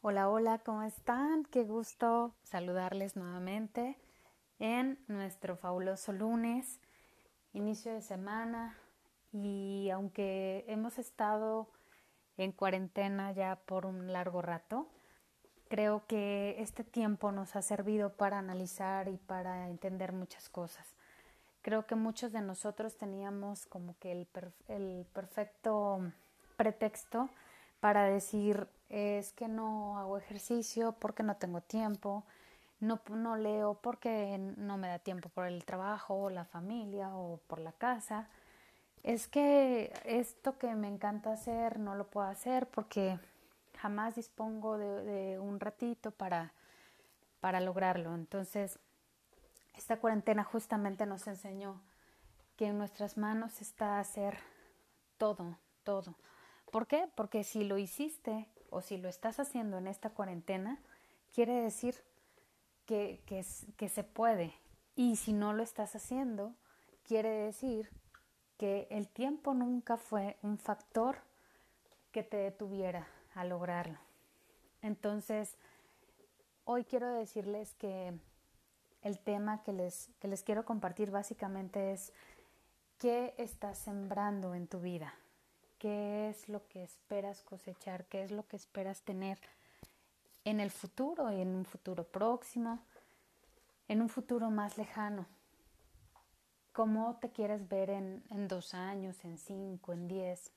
Hola, hola, ¿cómo están? Qué gusto saludarles nuevamente en nuestro fabuloso lunes, inicio de semana y aunque hemos estado en cuarentena ya por un largo rato, creo que este tiempo nos ha servido para analizar y para entender muchas cosas. Creo que muchos de nosotros teníamos como que el, el perfecto pretexto para decir es que no hago ejercicio porque no tengo tiempo, no, no leo porque no me da tiempo por el trabajo la familia o por la casa. Es que esto que me encanta hacer no lo puedo hacer porque jamás dispongo de, de un ratito para, para lograrlo. Entonces, esta cuarentena justamente nos enseñó que en nuestras manos está hacer todo, todo. ¿Por qué? Porque si lo hiciste o si lo estás haciendo en esta cuarentena, quiere decir que, que, se puede. Y si no lo estás haciendo, quiere decir que el tiempo nunca fue un factor que te detuviera a lograrlo. Entonces, hoy quiero decirles que el tema que les, que les quiero compartir básicamente es qué estás sembrando en tu vida qué es lo que esperas cosechar, qué es lo que esperas tener en el futuro, en un futuro próximo, en un futuro más lejano. ¿Cómo te quieres ver en, en dos años, en cinco, en diez?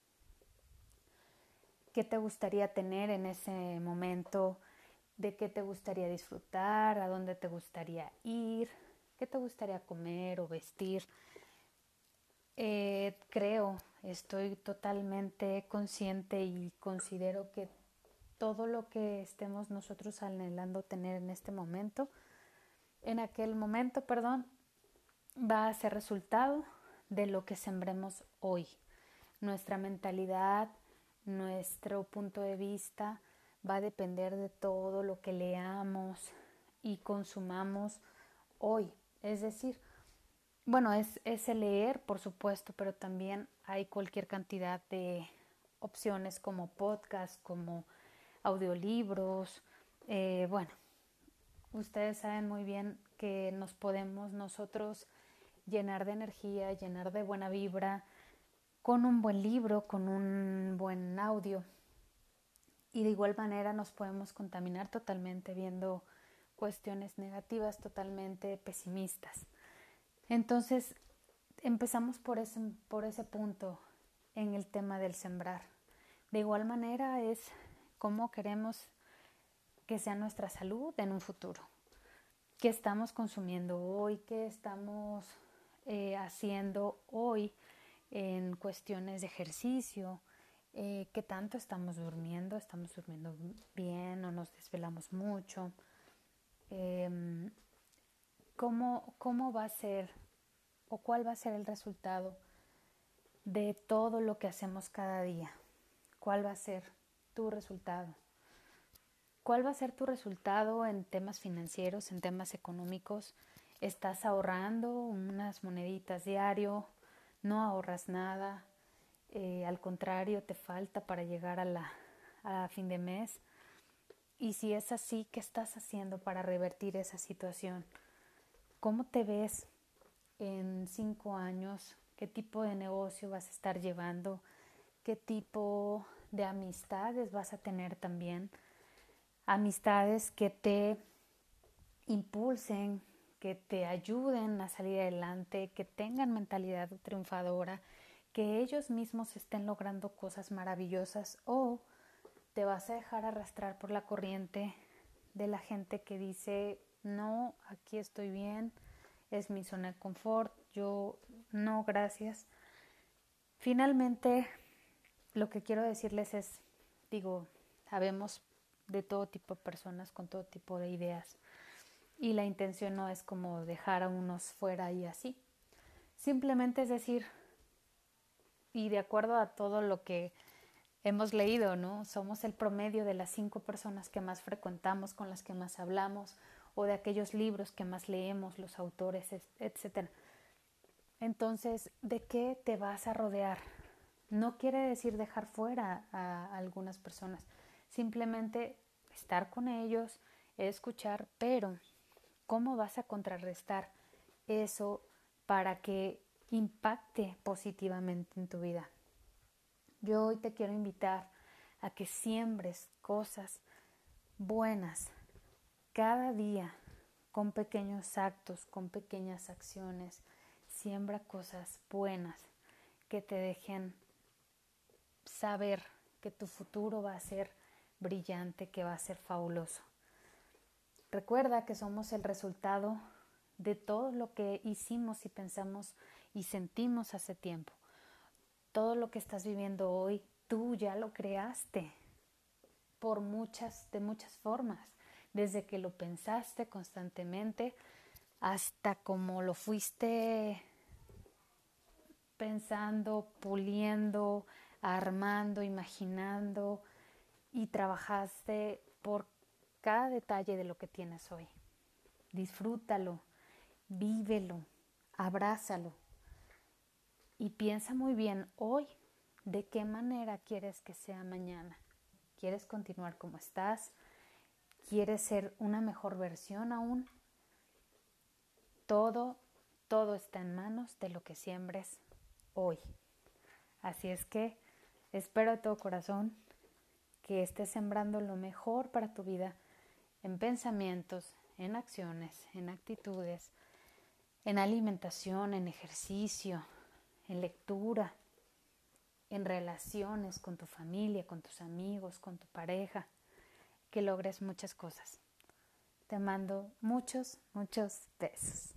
¿Qué te gustaría tener en ese momento? ¿De qué te gustaría disfrutar? ¿A dónde te gustaría ir? ¿Qué te gustaría comer o vestir? Eh, creo, estoy totalmente consciente y considero que todo lo que estemos nosotros anhelando tener en este momento, en aquel momento, perdón, va a ser resultado de lo que sembremos hoy. Nuestra mentalidad, nuestro punto de vista va a depender de todo lo que leamos y consumamos hoy. Es decir, bueno, es, es el leer, por supuesto, pero también hay cualquier cantidad de opciones como podcast, como audiolibros. Eh, bueno, ustedes saben muy bien que nos podemos nosotros llenar de energía, llenar de buena vibra con un buen libro, con un buen audio. Y de igual manera nos podemos contaminar totalmente viendo cuestiones negativas, totalmente pesimistas. Entonces, empezamos por ese, por ese punto en el tema del sembrar. De igual manera es cómo queremos que sea nuestra salud en un futuro. ¿Qué estamos consumiendo hoy? ¿Qué estamos eh, haciendo hoy en cuestiones de ejercicio? Eh, ¿Qué tanto estamos durmiendo? ¿Estamos durmiendo bien o nos desvelamos mucho? Eh, ¿cómo, ¿Cómo va a ser o cuál va a ser el resultado de todo lo que hacemos cada día. ¿Cuál va a ser tu resultado? ¿Cuál va a ser tu resultado en temas financieros, en temas económicos? ¿Estás ahorrando unas moneditas diario? ¿No ahorras nada? Eh, al contrario, te falta para llegar a la a fin de mes. Y si es así, ¿qué estás haciendo para revertir esa situación? ¿Cómo te ves en cinco años, qué tipo de negocio vas a estar llevando, qué tipo de amistades vas a tener también, amistades que te impulsen, que te ayuden a salir adelante, que tengan mentalidad triunfadora, que ellos mismos estén logrando cosas maravillosas o te vas a dejar arrastrar por la corriente de la gente que dice, no, aquí estoy bien, es mi zona de confort, yo no, gracias. Finalmente, lo que quiero decirles es, digo, sabemos de todo tipo de personas con todo tipo de ideas y la intención no es como dejar a unos fuera y así. Simplemente es decir, y de acuerdo a todo lo que hemos leído, ¿no? Somos el promedio de las cinco personas que más frecuentamos, con las que más hablamos, o de aquellos libros que más leemos, los autores, etc. Entonces, ¿de qué te vas a rodear? No quiere decir dejar fuera a algunas personas, simplemente estar con ellos, escuchar, pero ¿cómo vas a contrarrestar eso para que impacte positivamente en tu vida? Yo hoy te quiero invitar a que siembres cosas buenas cada día con pequeños actos, con pequeñas acciones. Siembra cosas buenas que te dejen saber que tu futuro va a ser brillante, que va a ser fabuloso. Recuerda que somos el resultado de todo lo que hicimos y pensamos y sentimos hace tiempo. Todo lo que estás viviendo hoy, tú ya lo creaste por muchas, de muchas formas, desde que lo pensaste constantemente hasta como lo fuiste pensando, puliendo, armando, imaginando y trabajaste por cada detalle de lo que tienes hoy. Disfrútalo, vívelo, abrázalo y piensa muy bien hoy de qué manera quieres que sea mañana. ¿Quieres continuar como estás? ¿Quieres ser una mejor versión aún? Todo, todo está en manos de lo que siembres hoy. Así es que espero de todo corazón que estés sembrando lo mejor para tu vida en pensamientos, en acciones, en actitudes, en alimentación, en ejercicio, en lectura, en relaciones con tu familia, con tus amigos, con tu pareja, que logres muchas cosas. Te mando muchos, muchos besos.